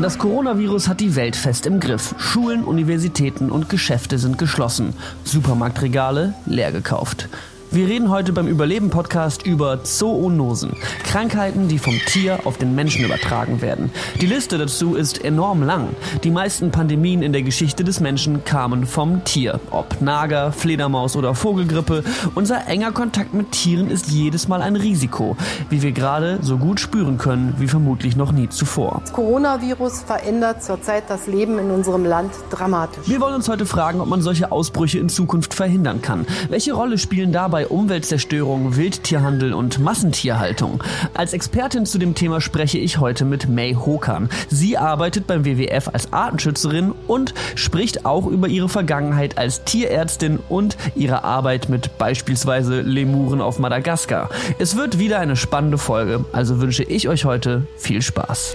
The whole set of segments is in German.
Das Coronavirus hat die Welt fest im Griff. Schulen, Universitäten und Geschäfte sind geschlossen. Supermarktregale leer gekauft. Wir reden heute beim Überleben-Podcast über Zoonosen. Krankheiten, die vom Tier auf den Menschen übertragen werden. Die Liste dazu ist enorm lang. Die meisten Pandemien in der Geschichte des Menschen kamen vom Tier. Ob Nager, Fledermaus oder Vogelgrippe. Unser enger Kontakt mit Tieren ist jedes Mal ein Risiko. Wie wir gerade so gut spüren können, wie vermutlich noch nie zuvor. Das Coronavirus verändert zurzeit das Leben in unserem Land dramatisch. Wir wollen uns heute fragen, ob man solche Ausbrüche in Zukunft verhindern kann. Welche Rolle spielen dabei bei Umweltzerstörung, Wildtierhandel und Massentierhaltung. Als Expertin zu dem Thema spreche ich heute mit May Hokan. Sie arbeitet beim WWF als Artenschützerin und spricht auch über ihre Vergangenheit als Tierärztin und ihre Arbeit mit beispielsweise Lemuren auf Madagaskar. Es wird wieder eine spannende Folge, also wünsche ich euch heute viel Spaß.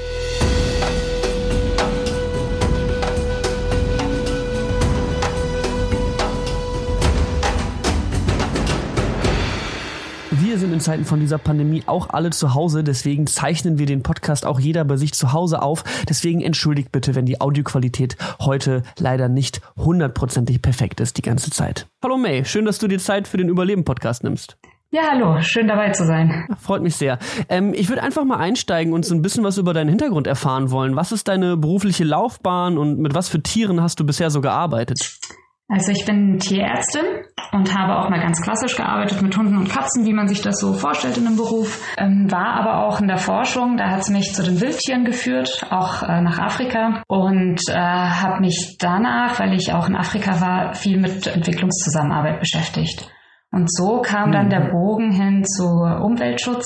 In Zeiten von dieser Pandemie auch alle zu Hause, deswegen zeichnen wir den Podcast auch jeder bei sich zu Hause auf. Deswegen entschuldigt bitte, wenn die Audioqualität heute leider nicht hundertprozentig perfekt ist die ganze Zeit. Hallo May, schön, dass du dir Zeit für den Überleben-Podcast nimmst. Ja, hallo, schön dabei zu sein. Freut mich sehr. Ähm, ich würde einfach mal einsteigen und so ein bisschen was über deinen Hintergrund erfahren wollen. Was ist deine berufliche Laufbahn und mit was für Tieren hast du bisher so gearbeitet? Also ich bin Tierärztin und habe auch mal ganz klassisch gearbeitet mit Hunden und Katzen, wie man sich das so vorstellt in einem Beruf. Ähm, war aber auch in der Forschung, da hat es mich zu den Wildtieren geführt, auch äh, nach Afrika und äh, habe mich danach, weil ich auch in Afrika war, viel mit Entwicklungszusammenarbeit beschäftigt. Und so kam dann der mhm. Bogen hin zu Umweltschutz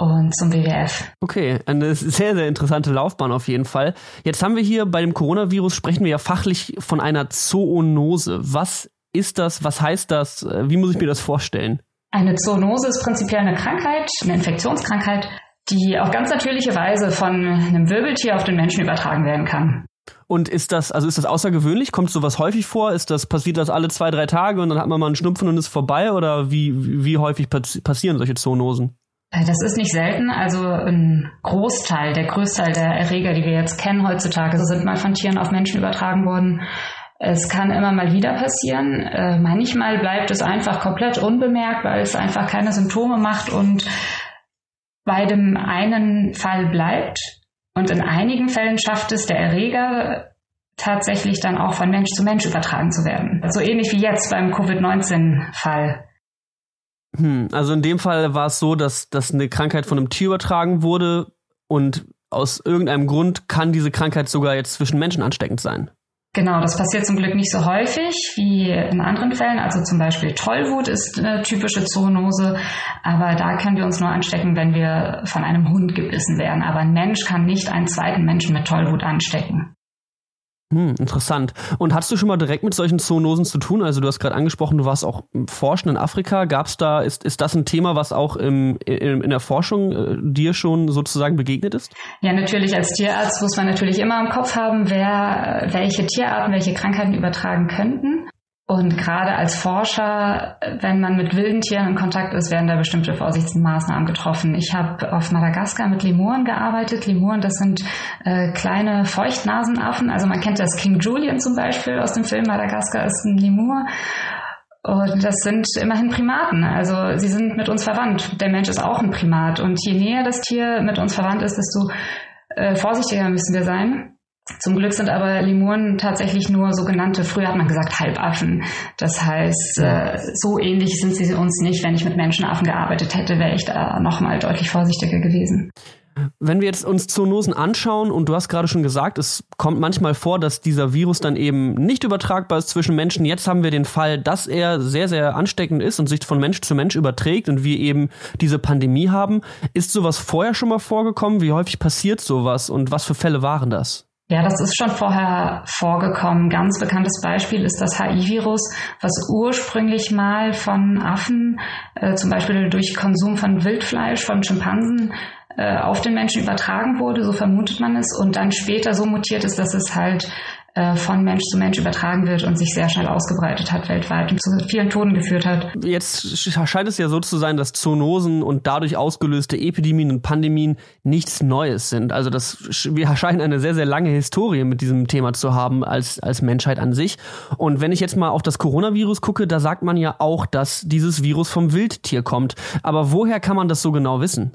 und zum WWF. Okay, eine sehr, sehr interessante Laufbahn auf jeden Fall. Jetzt haben wir hier bei dem Coronavirus, sprechen wir ja fachlich von einer Zoonose. Was ist das? Was heißt das? Wie muss ich mir das vorstellen? Eine Zoonose ist prinzipiell eine Krankheit, eine Infektionskrankheit, die auf ganz natürliche Weise von einem Wirbeltier auf den Menschen übertragen werden kann. Und ist das, also ist das außergewöhnlich? Kommt sowas häufig vor? Ist das, passiert das alle zwei, drei Tage und dann hat man mal einen Schnupfen und ist vorbei? Oder wie, wie häufig passieren solche Zoonosen? Äh, das ist nicht selten. Also ein Großteil, der Größteil der Erreger, die wir jetzt kennen heutzutage, sind mal von Tieren auf Menschen übertragen worden. Es kann immer mal wieder passieren. Äh, manchmal bleibt es einfach komplett unbemerkt, weil es einfach keine Symptome macht und bei dem einen Fall bleibt. Und in einigen Fällen schafft es der Erreger tatsächlich dann auch von Mensch zu Mensch übertragen zu werden. So ähnlich wie jetzt beim Covid-19-Fall. Hm, also in dem Fall war es so, dass, dass eine Krankheit von einem Tier übertragen wurde und aus irgendeinem Grund kann diese Krankheit sogar jetzt zwischen Menschen ansteckend sein. Genau, das passiert zum Glück nicht so häufig wie in anderen Fällen. Also zum Beispiel Tollwut ist eine typische Zoonose, aber da können wir uns nur anstecken, wenn wir von einem Hund gebissen werden. Aber ein Mensch kann nicht einen zweiten Menschen mit Tollwut anstecken. Hm, interessant. Und hast du schon mal direkt mit solchen Zoonosen zu tun? Also du hast gerade angesprochen, du warst auch forschen in Afrika. Gab's da, ist, ist das ein Thema, was auch im, in, in der Forschung äh, dir schon sozusagen begegnet ist? Ja, natürlich. Als Tierarzt muss man natürlich immer im Kopf haben, wer welche Tierarten, welche Krankheiten übertragen könnten. Und gerade als Forscher, wenn man mit wilden Tieren in Kontakt ist, werden da bestimmte Vorsichtsmaßnahmen getroffen. Ich habe auf Madagaskar mit Lemuren gearbeitet. Lemuren, das sind äh, kleine Feuchtnasenaffen. Also man kennt das King Julian zum Beispiel aus dem Film Madagaskar ist ein Lemur. Und das sind immerhin Primaten. Also sie sind mit uns verwandt. Der Mensch ist auch ein Primat. Und je näher das Tier mit uns verwandt ist, desto äh, vorsichtiger müssen wir sein. Zum Glück sind aber Lemuren tatsächlich nur sogenannte, früher hat man gesagt Halbaffen. Das heißt, äh, so ähnlich sind sie uns nicht. Wenn ich mit Menschenaffen gearbeitet hätte, wäre ich da nochmal deutlich vorsichtiger gewesen. Wenn wir jetzt uns Zoonosen anschauen, und du hast gerade schon gesagt, es kommt manchmal vor, dass dieser Virus dann eben nicht übertragbar ist zwischen Menschen. Jetzt haben wir den Fall, dass er sehr, sehr ansteckend ist und sich von Mensch zu Mensch überträgt und wir eben diese Pandemie haben. Ist sowas vorher schon mal vorgekommen? Wie häufig passiert sowas und was für Fälle waren das? Ja, das ist schon vorher vorgekommen. Ganz bekanntes Beispiel ist das HIV-Virus, was ursprünglich mal von Affen, äh, zum Beispiel durch Konsum von Wildfleisch, von Schimpansen, äh, auf den Menschen übertragen wurde, so vermutet man es, und dann später so mutiert ist, dass es halt von Mensch zu Mensch übertragen wird und sich sehr schnell ausgebreitet hat weltweit und zu vielen Toten geführt hat. Jetzt scheint es ja so zu sein, dass Zoonosen und dadurch ausgelöste Epidemien und Pandemien nichts Neues sind. Also das, wir scheinen eine sehr, sehr lange Historie mit diesem Thema zu haben als, als Menschheit an sich. Und wenn ich jetzt mal auf das Coronavirus gucke, da sagt man ja auch, dass dieses Virus vom Wildtier kommt. Aber woher kann man das so genau wissen?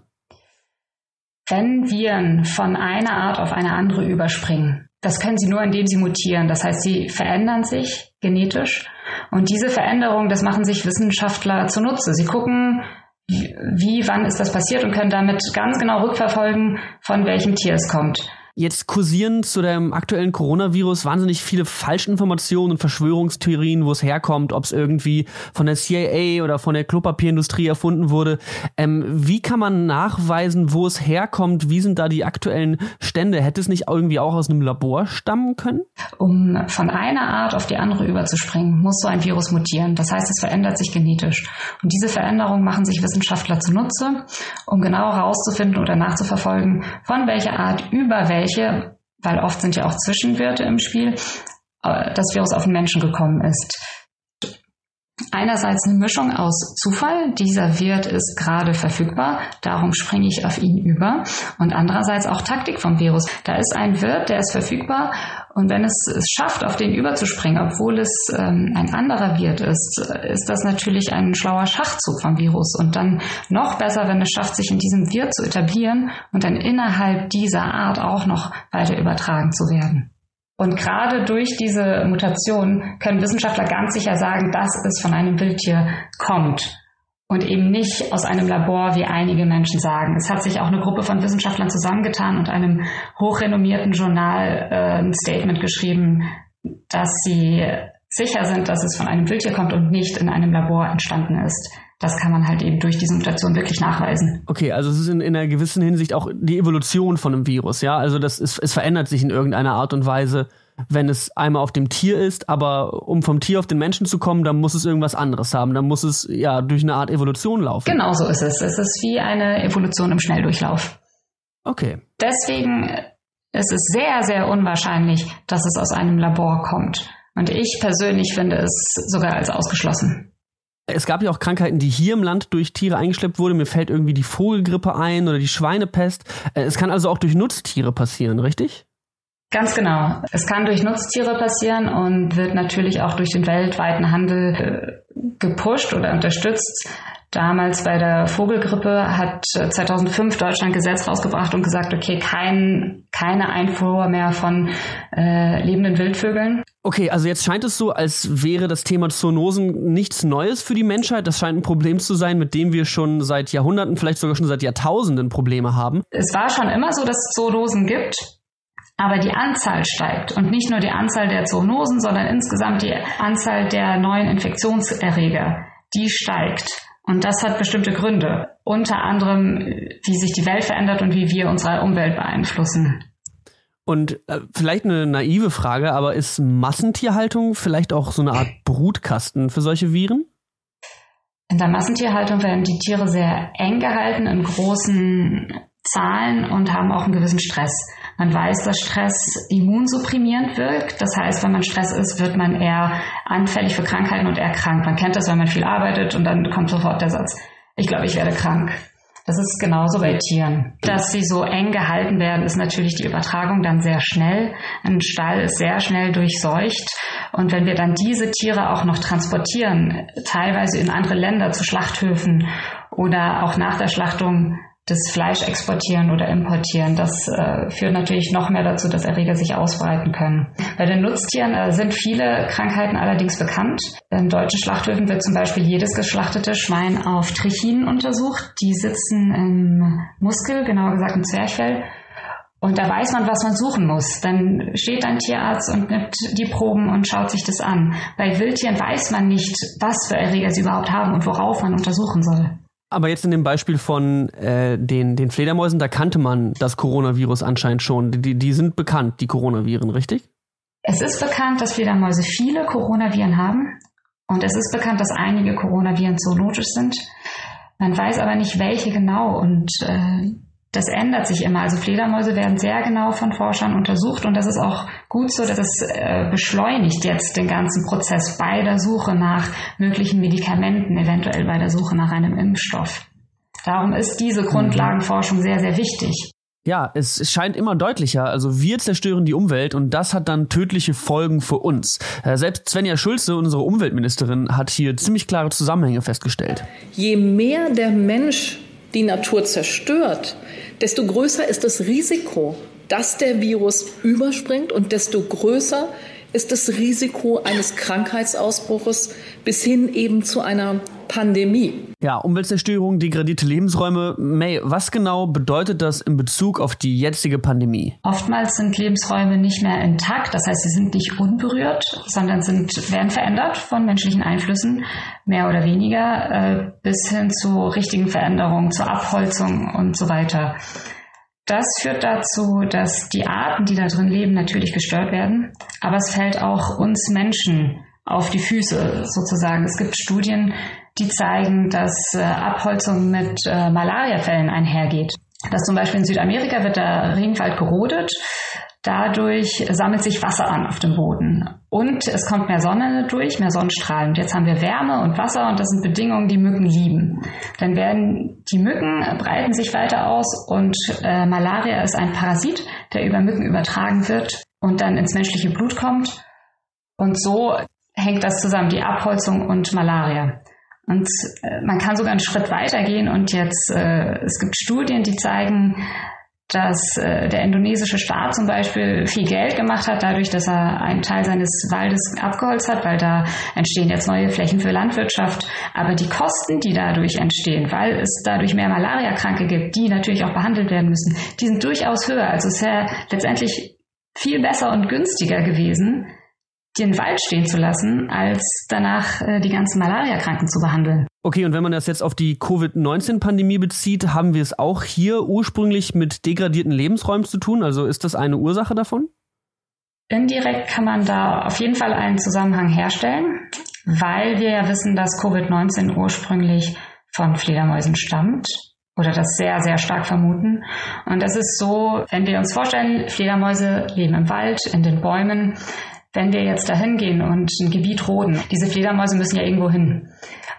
Wenn Viren von einer Art auf eine andere überspringen, das können sie nur, indem sie mutieren. Das heißt, sie verändern sich genetisch. Und diese Veränderung, das machen sich Wissenschaftler zunutze. Sie gucken, wie, wann ist das passiert und können damit ganz genau rückverfolgen, von welchem Tier es kommt. Jetzt kursieren zu dem aktuellen Coronavirus wahnsinnig viele Falschinformationen und Verschwörungstheorien, wo es herkommt, ob es irgendwie von der CIA oder von der Klopapierindustrie erfunden wurde. Ähm, wie kann man nachweisen, wo es herkommt? Wie sind da die aktuellen Stände? Hätte es nicht irgendwie auch aus einem Labor stammen können? Um von einer Art auf die andere überzuspringen, muss so ein Virus mutieren. Das heißt, es verändert sich genetisch. Und diese Veränderungen machen sich Wissenschaftler zunutze, um genau herauszufinden oder nachzuverfolgen, von welcher Art über welche welche, weil oft sind ja auch Zwischenwirte im Spiel, äh, das Virus auf den Menschen gekommen ist. Einerseits eine Mischung aus Zufall, dieser Wirt ist gerade verfügbar, darum springe ich auf ihn über. Und andererseits auch Taktik vom Virus. Da ist ein Wirt, der ist verfügbar und wenn es es schafft, auf den überzuspringen, obwohl es ähm, ein anderer Wirt ist, ist das natürlich ein schlauer Schachzug vom Virus. Und dann noch besser, wenn es schafft, sich in diesem Wirt zu etablieren und dann innerhalb dieser Art auch noch weiter übertragen zu werden. Und gerade durch diese Mutation können Wissenschaftler ganz sicher sagen, dass es von einem Wildtier kommt und eben nicht aus einem Labor, wie einige Menschen sagen. Es hat sich auch eine Gruppe von Wissenschaftlern zusammengetan und einem hochrenommierten Journal äh, ein Statement geschrieben, dass sie sicher sind, dass es von einem Wildtier kommt und nicht in einem Labor entstanden ist das kann man halt eben durch diese Mutation wirklich nachweisen. Okay, also es ist in, in einer gewissen Hinsicht auch die Evolution von einem Virus, ja. Also das ist, es verändert sich in irgendeiner Art und Weise, wenn es einmal auf dem Tier ist, aber um vom Tier auf den Menschen zu kommen, dann muss es irgendwas anderes haben. Dann muss es ja durch eine Art Evolution laufen. Genau so ist es. Es ist wie eine Evolution im Schnelldurchlauf. Okay. Deswegen ist es sehr, sehr unwahrscheinlich, dass es aus einem Labor kommt. Und ich persönlich finde es sogar als ausgeschlossen. Es gab ja auch Krankheiten, die hier im Land durch Tiere eingeschleppt wurden. Mir fällt irgendwie die Vogelgrippe ein oder die Schweinepest. Äh, es kann also auch durch Nutztiere passieren, richtig? Ganz genau. Es kann durch Nutztiere passieren und wird natürlich auch durch den weltweiten Handel äh, gepusht oder unterstützt. Damals bei der Vogelgrippe hat 2005 Deutschland Gesetz rausgebracht und gesagt, okay, kein, keine Einfuhr mehr von äh, lebenden Wildvögeln. Okay, also jetzt scheint es so, als wäre das Thema Zoonosen nichts Neues für die Menschheit. Das scheint ein Problem zu sein, mit dem wir schon seit Jahrhunderten, vielleicht sogar schon seit Jahrtausenden Probleme haben. Es war schon immer so, dass es Zoonosen gibt. Aber die Anzahl steigt und nicht nur die Anzahl der Zoonosen, sondern insgesamt die Anzahl der neuen Infektionserreger, die steigt. Und das hat bestimmte Gründe. Unter anderem, wie sich die Welt verändert und wie wir unsere Umwelt beeinflussen. Und äh, vielleicht eine naive Frage, aber ist Massentierhaltung vielleicht auch so eine Art Brutkasten für solche Viren? In der Massentierhaltung werden die Tiere sehr eng gehalten in großen Zahlen und haben auch einen gewissen Stress. Man weiß, dass Stress immunsupprimierend wirkt. Das heißt, wenn man Stress ist, wird man eher anfällig für Krankheiten und eher krank. Man kennt das, wenn man viel arbeitet und dann kommt sofort der Satz, ich glaube, ich werde krank. Das ist genauso bei Tieren. Dass sie so eng gehalten werden, ist natürlich die Übertragung dann sehr schnell. Ein Stall ist sehr schnell durchseucht. Und wenn wir dann diese Tiere auch noch transportieren, teilweise in andere Länder zu Schlachthöfen oder auch nach der Schlachtung das Fleisch exportieren oder importieren. Das äh, führt natürlich noch mehr dazu, dass Erreger sich ausbreiten können. Bei den Nutztieren äh, sind viele Krankheiten allerdings bekannt. In deutschen Schlachthöfen wird zum Beispiel jedes geschlachtete Schwein auf Trichinen untersucht. Die sitzen im Muskel, genauer gesagt im Zwerchfell. Und da weiß man, was man suchen muss. Dann steht ein Tierarzt und nimmt die Proben und schaut sich das an. Bei Wildtieren weiß man nicht, was für Erreger sie überhaupt haben und worauf man untersuchen soll. Aber jetzt in dem Beispiel von äh, den, den Fledermäusen, da kannte man das Coronavirus anscheinend schon. Die, die sind bekannt, die Coronaviren, richtig? Es ist bekannt, dass Fledermäuse viele Coronaviren haben. Und es ist bekannt, dass einige Coronaviren zoonotisch sind. Man weiß aber nicht, welche genau. Und äh, das ändert sich immer. Also Fledermäuse werden sehr genau von Forschern untersucht und das ist auch gut so, dass es äh, beschleunigt jetzt den ganzen Prozess bei der Suche nach möglichen Medikamenten, eventuell bei der Suche nach einem Impfstoff. Darum ist diese mhm. Grundlagenforschung sehr, sehr wichtig. Ja, es scheint immer deutlicher. Also wir zerstören die Umwelt und das hat dann tödliche Folgen für uns. Äh, selbst Svenja Schulze, unsere Umweltministerin, hat hier ziemlich klare Zusammenhänge festgestellt. Je mehr der Mensch die Natur zerstört, desto größer ist das Risiko, dass der Virus überspringt und desto größer ist das Risiko eines Krankheitsausbruches bis hin eben zu einer Pandemie. Ja, Umweltzerstörung, degradierte Lebensräume. May, was genau bedeutet das in Bezug auf die jetzige Pandemie? Oftmals sind Lebensräume nicht mehr intakt, das heißt, sie sind nicht unberührt, sondern sind, werden verändert von menschlichen Einflüssen, mehr oder weniger, äh, bis hin zu richtigen Veränderungen, zur Abholzung und so weiter. Das führt dazu, dass die Arten, die da drin leben, natürlich gestört werden, aber es fällt auch uns Menschen auf die Füße sozusagen. Es gibt Studien, die zeigen, dass äh, Abholzung mit äh, Malariafällen einhergeht. Dass zum Beispiel in Südamerika wird der Regenwald gerodet, dadurch sammelt sich Wasser an auf dem Boden und es kommt mehr Sonne durch, mehr Sonnenstrahlen. Und jetzt haben wir Wärme und Wasser und das sind Bedingungen, die Mücken lieben. Dann werden die Mücken breiten sich weiter aus und äh, Malaria ist ein Parasit, der über Mücken übertragen wird und dann ins menschliche Blut kommt. Und so hängt das zusammen, die Abholzung und Malaria. Und äh, man kann sogar einen Schritt weiter gehen und jetzt, äh, es gibt Studien, die zeigen, dass äh, der indonesische Staat zum Beispiel viel Geld gemacht hat, dadurch, dass er einen Teil seines Waldes abgeholzt hat, weil da entstehen jetzt neue Flächen für Landwirtschaft. Aber die Kosten, die dadurch entstehen, weil es dadurch mehr Malariakranke gibt, die natürlich auch behandelt werden müssen, die sind durchaus höher. Also es wäre letztendlich viel besser und günstiger gewesen, den Wald stehen zu lassen, als danach äh, die ganzen Malariakranken zu behandeln. Okay, und wenn man das jetzt auf die Covid-19-Pandemie bezieht, haben wir es auch hier ursprünglich mit degradierten Lebensräumen zu tun? Also ist das eine Ursache davon? Indirekt kann man da auf jeden Fall einen Zusammenhang herstellen, weil wir ja wissen, dass Covid-19 ursprünglich von Fledermäusen stammt oder das sehr, sehr stark vermuten. Und das ist so, wenn wir uns vorstellen, Fledermäuse leben im Wald, in den Bäumen, wenn wir jetzt dahin gehen und ein Gebiet roden, diese Fledermäuse müssen ja irgendwo hin.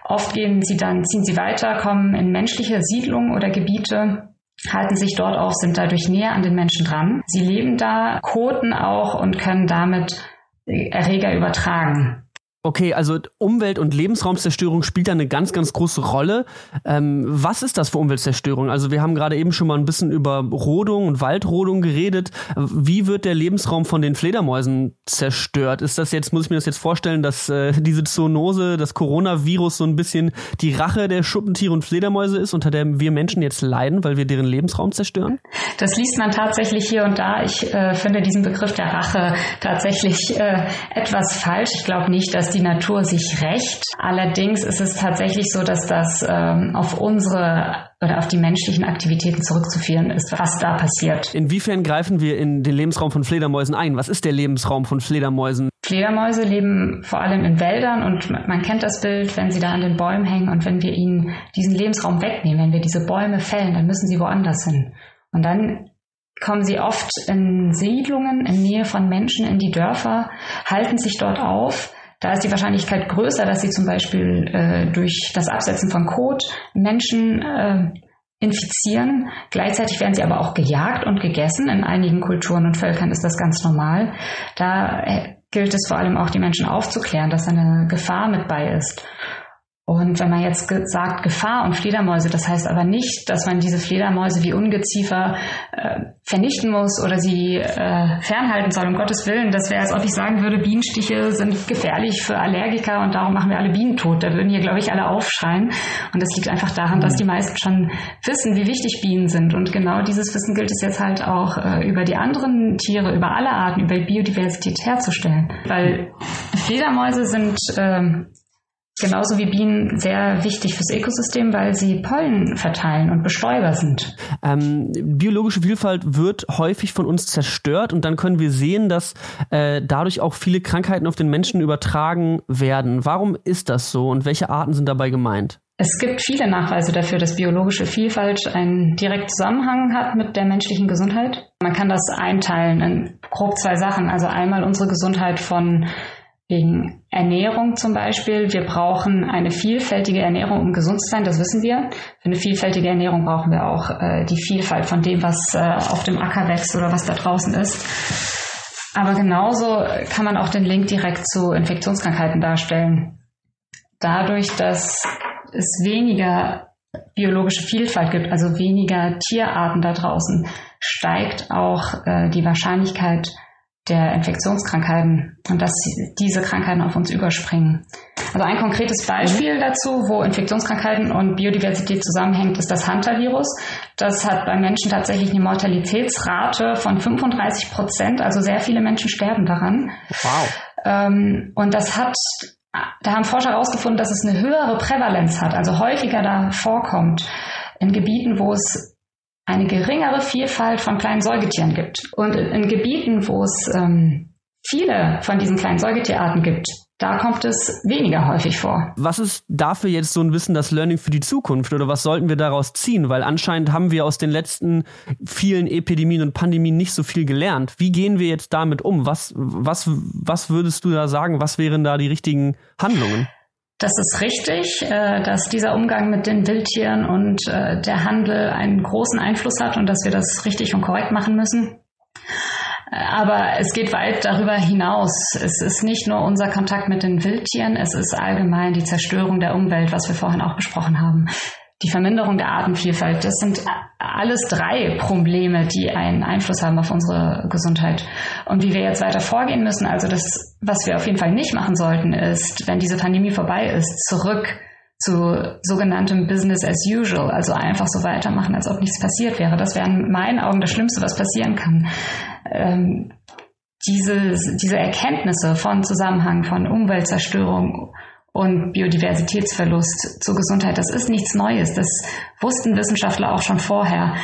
Oft gehen sie dann, ziehen sie weiter, kommen in menschliche Siedlungen oder Gebiete, halten sich dort auf, sind dadurch näher an den Menschen dran. Sie leben da, koten auch und können damit Erreger übertragen. Okay, also Umwelt- und Lebensraumzerstörung spielt da eine ganz, ganz große Rolle. Ähm, was ist das für Umweltzerstörung? Also wir haben gerade eben schon mal ein bisschen über Rodung und Waldrodung geredet. Wie wird der Lebensraum von den Fledermäusen zerstört? Ist das jetzt, muss ich mir das jetzt vorstellen, dass äh, diese Zoonose, das Coronavirus so ein bisschen die Rache der Schuppentiere und Fledermäuse ist, unter der wir Menschen jetzt leiden, weil wir deren Lebensraum zerstören? Das liest man tatsächlich hier und da. Ich äh, finde diesen Begriff der Rache tatsächlich äh, etwas falsch. Ich glaube nicht, dass die die Natur sich rächt. Allerdings ist es tatsächlich so, dass das ähm, auf unsere oder auf die menschlichen Aktivitäten zurückzuführen ist, was da passiert. Inwiefern greifen wir in den Lebensraum von Fledermäusen ein? Was ist der Lebensraum von Fledermäusen? Fledermäuse leben vor allem in Wäldern und man kennt das Bild, wenn sie da an den Bäumen hängen und wenn wir ihnen diesen Lebensraum wegnehmen, wenn wir diese Bäume fällen, dann müssen sie woanders hin. Und dann kommen sie oft in Siedlungen in Nähe von Menschen in die Dörfer, halten sich dort auf, da ist die Wahrscheinlichkeit größer, dass sie zum Beispiel äh, durch das Absetzen von Kot Menschen äh, infizieren. Gleichzeitig werden sie aber auch gejagt und gegessen. In einigen Kulturen und Völkern ist das ganz normal. Da äh, gilt es vor allem auch, die Menschen aufzuklären, dass eine Gefahr mit bei ist. Und wenn man jetzt sagt Gefahr und Fledermäuse, das heißt aber nicht, dass man diese Fledermäuse wie Ungeziefer äh, vernichten muss oder sie äh, fernhalten soll, um Gottes Willen. Das wäre, als ob ich sagen würde, Bienenstiche sind gefährlich für Allergiker und darum machen wir alle Bienen tot. Da würden hier, glaube ich, alle aufschreien. Und das liegt einfach daran, dass die meisten schon wissen, wie wichtig Bienen sind. Und genau dieses Wissen gilt es jetzt halt auch äh, über die anderen Tiere, über alle Arten, über Biodiversität herzustellen. Weil Fledermäuse sind ähm, genauso wie Bienen sehr wichtig fürs Ökosystem, weil sie Pollen verteilen und Bestäuber sind. Ähm, biologische Vielfalt wird häufig von uns zerstört und dann können wir sehen, dass äh, dadurch auch viele Krankheiten auf den Menschen übertragen werden. Warum ist das so und welche Arten sind dabei gemeint? Es gibt viele Nachweise dafür, dass biologische Vielfalt einen direkten Zusammenhang hat mit der menschlichen Gesundheit. Man kann das einteilen in grob zwei Sachen. Also einmal unsere Gesundheit von wegen Ernährung zum Beispiel. Wir brauchen eine vielfältige Ernährung, um gesund zu sein, das wissen wir. Für eine vielfältige Ernährung brauchen wir auch äh, die Vielfalt von dem, was äh, auf dem Acker wächst oder was da draußen ist. Aber genauso kann man auch den Link direkt zu Infektionskrankheiten darstellen. Dadurch, dass es weniger biologische Vielfalt gibt, also weniger Tierarten da draußen, steigt auch äh, die Wahrscheinlichkeit der Infektionskrankheiten und dass diese Krankheiten auf uns überspringen. Also ein konkretes Beispiel mhm. dazu, wo Infektionskrankheiten und Biodiversität zusammenhängt, ist das Hunter-Virus. Das hat bei Menschen tatsächlich eine Mortalitätsrate von 35 Prozent, also sehr viele Menschen sterben daran. Wow. Ähm, und das hat da haben Forscher herausgefunden, dass es eine höhere Prävalenz hat, also häufiger da vorkommt in Gebieten, wo es eine geringere Vielfalt von kleinen Säugetieren gibt. Und in Gebieten, wo es ähm, viele von diesen kleinen Säugetierarten gibt, da kommt es weniger häufig vor. Was ist dafür jetzt so ein Wissen das Learning für die Zukunft oder was sollten wir daraus ziehen? Weil anscheinend haben wir aus den letzten vielen Epidemien und Pandemien nicht so viel gelernt. Wie gehen wir jetzt damit um? Was, was, was würdest du da sagen? Was wären da die richtigen Handlungen? Das ist richtig, äh, dass dieser Umgang mit den Wildtieren und äh, der Handel einen großen Einfluss hat und dass wir das richtig und korrekt machen müssen. Aber es geht weit darüber hinaus. Es ist nicht nur unser Kontakt mit den Wildtieren, es ist allgemein die Zerstörung der Umwelt, was wir vorhin auch besprochen haben. Die Verminderung der Artenvielfalt, das sind alles drei Probleme, die einen Einfluss haben auf unsere Gesundheit. Und wie wir jetzt weiter vorgehen müssen, also das, was wir auf jeden Fall nicht machen sollten, ist, wenn diese Pandemie vorbei ist, zurück zu sogenanntem Business as usual, also einfach so weitermachen, als ob nichts passiert wäre. Das wäre in meinen Augen das Schlimmste, was passieren kann. Ähm, diese, diese Erkenntnisse von Zusammenhang von Umweltzerstörung und Biodiversitätsverlust zur Gesundheit, das ist nichts Neues. Das wussten Wissenschaftler auch schon vorher.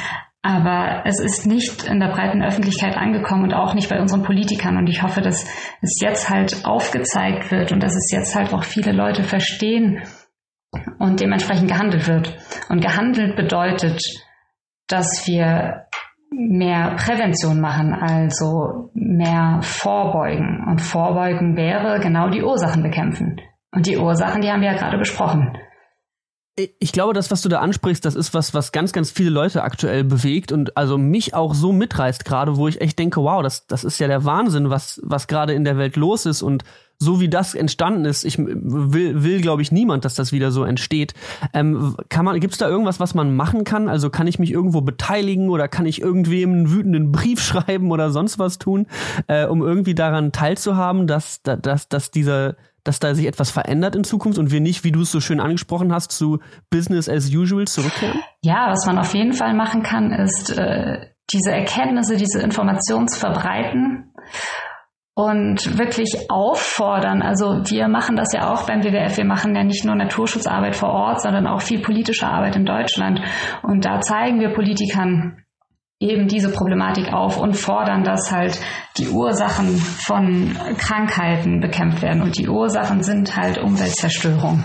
Aber es ist nicht in der breiten Öffentlichkeit angekommen und auch nicht bei unseren Politikern. Und ich hoffe, dass es jetzt halt aufgezeigt wird und dass es jetzt halt auch viele Leute verstehen, und dementsprechend gehandelt wird. Und gehandelt bedeutet, dass wir mehr Prävention machen, also mehr vorbeugen. Und vorbeugen wäre genau die Ursachen bekämpfen. Und die Ursachen, die haben wir ja gerade besprochen. Ich glaube, das, was du da ansprichst, das ist was, was ganz, ganz viele Leute aktuell bewegt und also mich auch so mitreißt gerade, wo ich echt denke, wow, das, das ist ja der Wahnsinn, was, was gerade in der Welt los ist und so wie das entstanden ist, ich will, will glaube ich, niemand, dass das wieder so entsteht. Ähm, kann man, gibt's da irgendwas, was man machen kann? Also kann ich mich irgendwo beteiligen oder kann ich irgendwem einen wütenden Brief schreiben oder sonst was tun, äh, um irgendwie daran teilzuhaben, dass, dass, dass dieser dass da sich etwas verändert in Zukunft und wir nicht, wie du es so schön angesprochen hast, zu Business as usual zurückkehren? Ja, was man auf jeden Fall machen kann, ist äh, diese Erkenntnisse, diese Informationen zu verbreiten und wirklich auffordern. Also wir machen das ja auch beim WWF. Wir machen ja nicht nur Naturschutzarbeit vor Ort, sondern auch viel politische Arbeit in Deutschland. Und da zeigen wir Politikern eben diese Problematik auf und fordern, dass halt die Ursachen von Krankheiten bekämpft werden. Und die Ursachen sind halt Umweltzerstörung.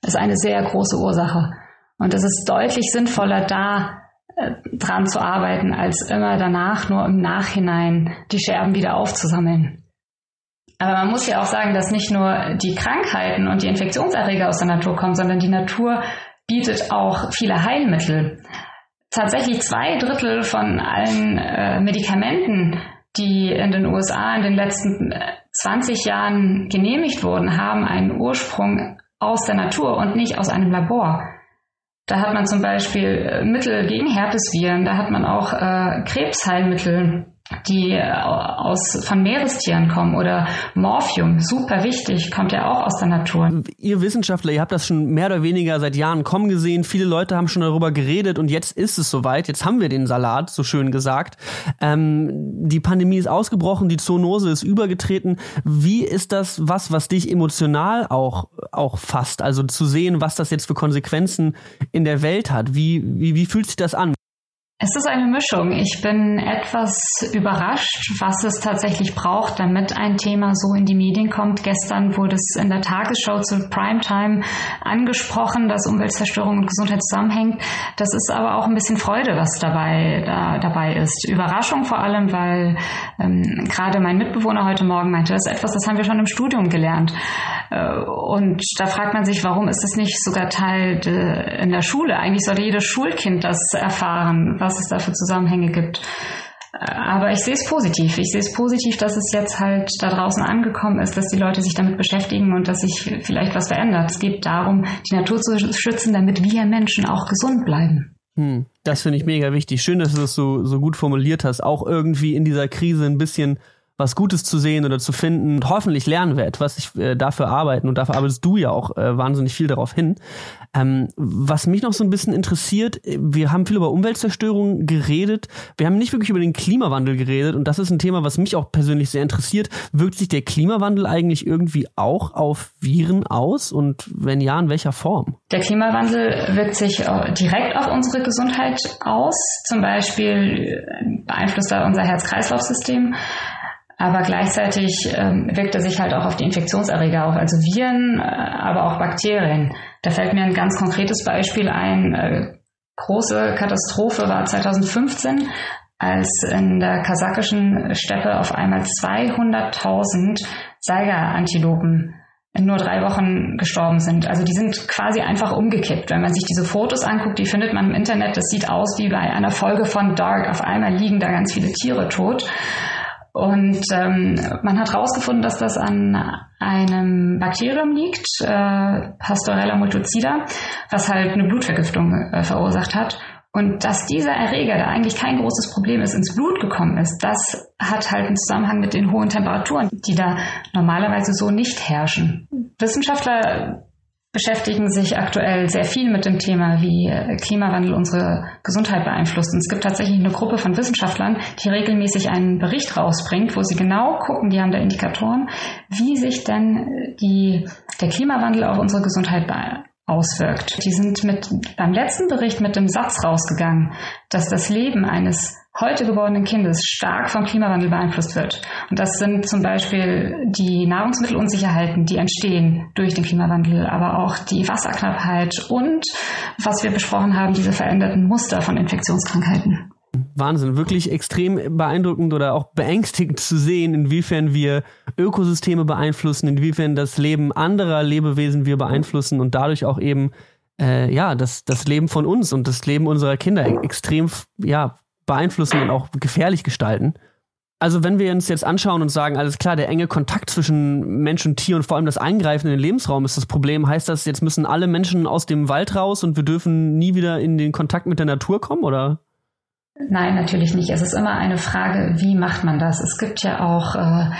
Das ist eine sehr große Ursache. Und es ist deutlich sinnvoller, da äh, dran zu arbeiten, als immer danach nur im Nachhinein die Scherben wieder aufzusammeln. Aber man muss ja auch sagen, dass nicht nur die Krankheiten und die Infektionserreger aus der Natur kommen, sondern die Natur bietet auch viele Heilmittel. Tatsächlich zwei Drittel von allen äh, Medikamenten, die in den USA in den letzten 20 äh, Jahren genehmigt wurden, haben einen Ursprung aus der Natur und nicht aus einem Labor. Da hat man zum Beispiel äh, Mittel gegen Herpesviren, da hat man auch äh, Krebsheilmittel die äh, aus, von Meerestieren kommen oder Morphium, super wichtig, kommt ja auch aus der Natur. Ihr Wissenschaftler, ihr habt das schon mehr oder weniger seit Jahren kommen gesehen, viele Leute haben schon darüber geredet und jetzt ist es soweit, jetzt haben wir den Salat, so schön gesagt. Ähm, die Pandemie ist ausgebrochen, die Zoonose ist übergetreten. Wie ist das was, was dich emotional auch, auch fasst? Also zu sehen, was das jetzt für Konsequenzen in der Welt hat. Wie, wie, wie fühlt sich das an? Es ist eine Mischung. Ich bin etwas überrascht, was es tatsächlich braucht, damit ein Thema so in die Medien kommt. Gestern wurde es in der Tagesschau zu Primetime angesprochen, dass Umweltzerstörung und Gesundheit zusammenhängt. Das ist aber auch ein bisschen Freude, was dabei, da, dabei ist. Überraschung vor allem, weil ähm, gerade mein Mitbewohner heute Morgen meinte, das ist etwas, das haben wir schon im Studium gelernt. Äh, und da fragt man sich, warum ist das nicht sogar Teil de, in der Schule? Eigentlich sollte jedes Schulkind das erfahren was es da für Zusammenhänge gibt. Aber ich sehe es positiv. Ich sehe es positiv, dass es jetzt halt da draußen angekommen ist, dass die Leute sich damit beschäftigen und dass sich vielleicht was verändert. Es geht darum, die Natur zu schützen, damit wir Menschen auch gesund bleiben. Hm, das finde ich mega wichtig. Schön, dass du das so, so gut formuliert hast. Auch irgendwie in dieser Krise ein bisschen was Gutes zu sehen oder zu finden. Und hoffentlich lernen wir etwas. Ich, äh, dafür arbeiten und dafür arbeitest du ja auch äh, wahnsinnig viel darauf hin. Ähm, was mich noch so ein bisschen interessiert, wir haben viel über Umweltzerstörung geredet. Wir haben nicht wirklich über den Klimawandel geredet und das ist ein Thema, was mich auch persönlich sehr interessiert. Wirkt sich der Klimawandel eigentlich irgendwie auch auf Viren aus und wenn ja, in welcher Form? Der Klimawandel wirkt sich direkt auf unsere Gesundheit aus. Zum Beispiel beeinflusst er unser Herz-Kreislauf-System. Aber gleichzeitig ähm, wirkt er sich halt auch auf die Infektionserreger auf, also Viren, äh, aber auch Bakterien. Da fällt mir ein ganz konkretes Beispiel ein. Äh, große Katastrophe war 2015, als in der kasachischen Steppe auf einmal 200.000 Seigerantilopen in nur drei Wochen gestorben sind. Also die sind quasi einfach umgekippt. Wenn man sich diese Fotos anguckt, die findet man im Internet, das sieht aus wie bei einer Folge von Dark. Auf einmal liegen da ganz viele Tiere tot. Und ähm, man hat herausgefunden, dass das an einem Bakterium liegt, äh, Pastorella multocida, was halt eine Blutvergiftung äh, verursacht hat. Und dass dieser Erreger, der eigentlich kein großes Problem ist, ins Blut gekommen ist, das hat halt einen Zusammenhang mit den hohen Temperaturen, die da normalerweise so nicht herrschen. Wissenschaftler beschäftigen sich aktuell sehr viel mit dem Thema, wie äh, Klimawandel unsere Gesundheit beeinflusst. Und es gibt tatsächlich eine Gruppe von Wissenschaftlern, die regelmäßig einen Bericht rausbringt, wo sie genau gucken, die haben da Indikatoren, wie sich denn die, der Klimawandel auf unsere Gesundheit auswirkt. Die sind mit, beim letzten Bericht mit dem Satz rausgegangen, dass das Leben eines heute geborenen Kindes stark vom Klimawandel beeinflusst wird. Und das sind zum Beispiel die Nahrungsmittelunsicherheiten, die entstehen durch den Klimawandel, aber auch die Wasserknappheit und, was wir besprochen haben, diese veränderten Muster von Infektionskrankheiten. Wahnsinn, wirklich extrem beeindruckend oder auch beängstigend zu sehen, inwiefern wir Ökosysteme beeinflussen, inwiefern das Leben anderer Lebewesen wir beeinflussen und dadurch auch eben äh, ja das, das Leben von uns und das Leben unserer Kinder extrem ja beeinflussen und auch gefährlich gestalten. Also wenn wir uns jetzt anschauen und sagen, alles klar, der enge Kontakt zwischen Mensch und Tier und vor allem das Eingreifen in den Lebensraum ist das Problem, heißt das, jetzt müssen alle Menschen aus dem Wald raus und wir dürfen nie wieder in den Kontakt mit der Natur kommen, oder? Nein, natürlich nicht. Es ist immer eine Frage, wie macht man das? Es gibt ja auch äh,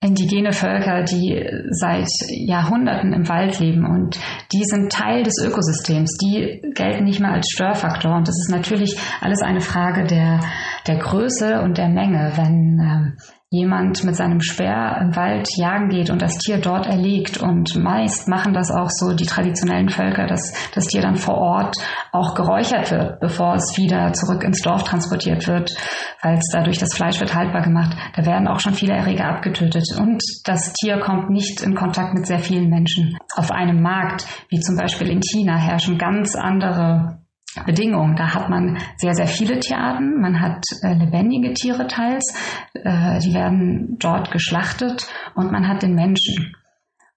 indigene Völker, die seit Jahrhunderten im Wald leben und die sind Teil des Ökosystems. Die gelten nicht mehr als Störfaktor und das ist natürlich alles eine Frage der, der Größe und der Menge. Wenn äh, jemand mit seinem Speer im Wald jagen geht und das Tier dort erlegt. Und meist machen das auch so die traditionellen Völker, dass das Tier dann vor Ort auch geräuchert wird, bevor es wieder zurück ins Dorf transportiert wird, weil es dadurch das Fleisch wird haltbar gemacht. Da werden auch schon viele Erreger abgetötet. Und das Tier kommt nicht in Kontakt mit sehr vielen Menschen. Auf einem Markt, wie zum Beispiel in China, herrschen ganz andere Bedingungen. Da hat man sehr, sehr viele Tierarten. Man hat äh, lebendige Tiere teils, äh, die werden dort geschlachtet und man hat den Menschen.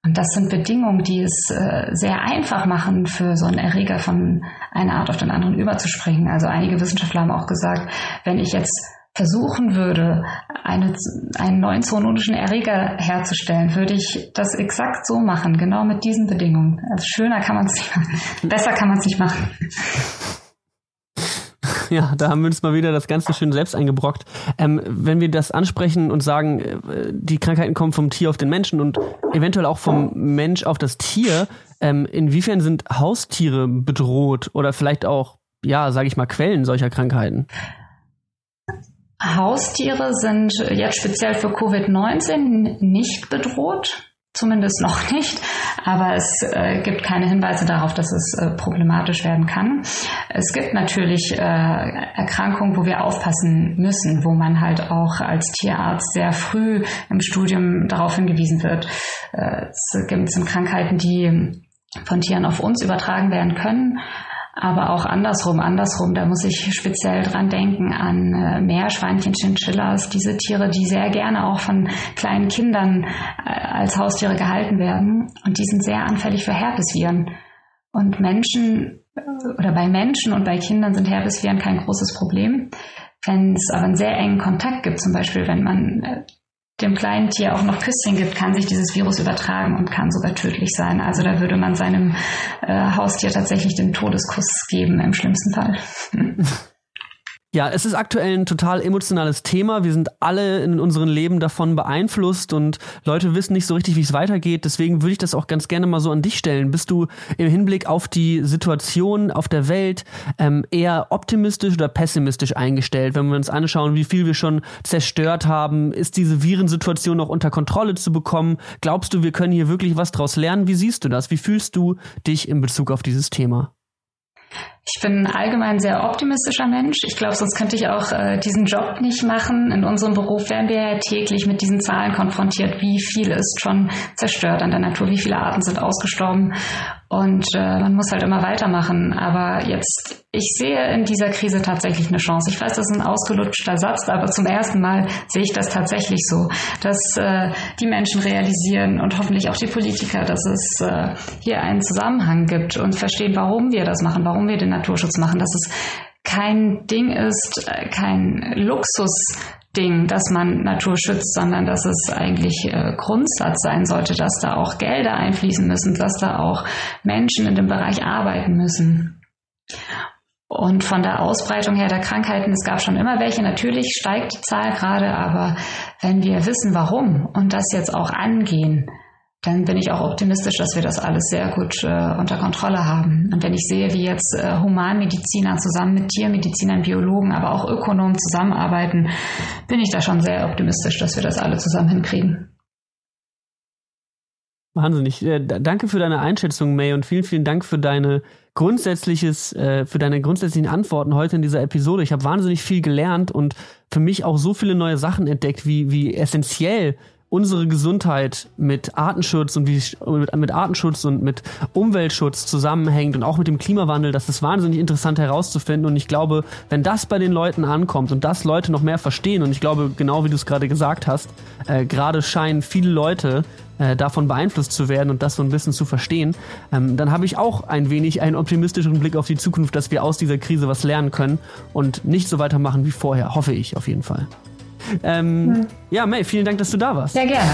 Und das sind Bedingungen, die es äh, sehr einfach machen, für so einen Erreger von einer Art auf den anderen überzuspringen. Also einige Wissenschaftler haben auch gesagt, wenn ich jetzt versuchen würde, eine, einen neuen zoonotischen Erreger herzustellen, würde ich das exakt so machen, genau mit diesen Bedingungen. Also schöner kann man es nicht machen. Besser kann man es nicht machen. Ja, da haben wir uns mal wieder das Ganze schön selbst eingebrockt. Ähm, wenn wir das ansprechen und sagen, äh, die Krankheiten kommen vom Tier auf den Menschen und eventuell auch vom Mensch auf das Tier, ähm, inwiefern sind Haustiere bedroht oder vielleicht auch, ja, sage ich mal, Quellen solcher Krankheiten? Haustiere sind jetzt speziell für Covid-19 nicht bedroht. zumindest noch nicht, aber es äh, gibt keine Hinweise darauf, dass es äh, problematisch werden kann. Es gibt natürlich äh, Erkrankungen, wo wir aufpassen müssen, wo man halt auch als Tierarzt sehr früh im Studium darauf hingewiesen wird. Äh, es gibt Krankheiten, die von Tieren auf uns übertragen werden können aber auch andersrum, andersrum, da muss ich speziell dran denken an äh, Meerschweinchen, Chinchillas, diese Tiere, die sehr gerne auch von kleinen Kindern äh, als Haustiere gehalten werden. Und die sind sehr anfällig für Herpesviren. Und Menschen äh, oder bei Menschen und bei Kindern sind Herpesviren kein großes Problem. Wenn es aber einen sehr engen Kontakt gibt, zum Beispiel wenn man äh, dem kleinen Tier auch noch Küsschen gibt, kann sich dieses Virus übertragen und kann sogar tödlich sein. Also da würde man seinem äh, Haustier tatsächlich den Todeskuss geben im schlimmsten Fall. Ja, es ist aktuell ein total emotionales Thema. Wir sind alle in unserem Leben davon beeinflusst und Leute wissen nicht so richtig, wie es weitergeht. Deswegen würde ich das auch ganz gerne mal so an dich stellen. Bist du im Hinblick auf die Situation auf der Welt ähm, eher optimistisch oder pessimistisch eingestellt? Wenn wir uns anschauen, wie viel wir schon zerstört haben, ist diese Virensituation noch unter Kontrolle zu bekommen? Glaubst du, wir können hier wirklich was draus lernen? Wie siehst du das? Wie fühlst du dich in Bezug auf dieses Thema? Ich bin allgemein ein sehr optimistischer Mensch. Ich glaube, sonst könnte ich auch äh, diesen Job nicht machen. In unserem Beruf werden wir ja täglich mit diesen Zahlen konfrontiert. Wie viel ist schon zerstört an der Natur? Wie viele Arten sind ausgestorben? Und äh, man muss halt immer weitermachen. Aber jetzt, ich sehe in dieser Krise tatsächlich eine Chance. Ich weiß, das ist ein ausgelutschter Satz, aber zum ersten Mal sehe ich das tatsächlich so, dass äh, die Menschen realisieren und hoffentlich auch die Politiker, dass es äh, hier einen Zusammenhang gibt und verstehen, warum wir das machen, warum wir den Naturschutz machen, dass es kein Ding ist, äh, kein Luxus Ding, dass man Natur schützt, sondern dass es eigentlich äh, Grundsatz sein sollte, dass da auch Gelder einfließen müssen, dass da auch Menschen in dem Bereich arbeiten müssen. Und von der Ausbreitung her der Krankheiten, es gab schon immer welche, natürlich steigt die Zahl gerade, aber wenn wir wissen, warum und das jetzt auch angehen, dann bin ich auch optimistisch, dass wir das alles sehr gut äh, unter Kontrolle haben. Und wenn ich sehe, wie jetzt äh, Humanmediziner zusammen mit Tiermedizinern, Biologen, aber auch Ökonomen zusammenarbeiten, bin ich da schon sehr optimistisch, dass wir das alle zusammen hinkriegen. Wahnsinnig. Äh, danke für deine Einschätzung, May, und vielen, vielen Dank für deine grundsätzliches, äh, für deine grundsätzlichen Antworten heute in dieser Episode. Ich habe wahnsinnig viel gelernt und für mich auch so viele neue Sachen entdeckt, wie, wie essentiell unsere Gesundheit mit Artenschutz und wie mit Artenschutz und mit Umweltschutz zusammenhängt und auch mit dem Klimawandel, das ist wahnsinnig interessant herauszufinden. Und ich glaube, wenn das bei den Leuten ankommt und das Leute noch mehr verstehen, und ich glaube, genau wie du es gerade gesagt hast, äh, gerade scheinen viele Leute äh, davon beeinflusst zu werden und das so ein bisschen zu verstehen, ähm, dann habe ich auch ein wenig einen optimistischeren Blick auf die Zukunft, dass wir aus dieser Krise was lernen können und nicht so weitermachen wie vorher, hoffe ich auf jeden Fall. Ähm, hm. Ja, May, vielen Dank, dass du da warst. Sehr gerne.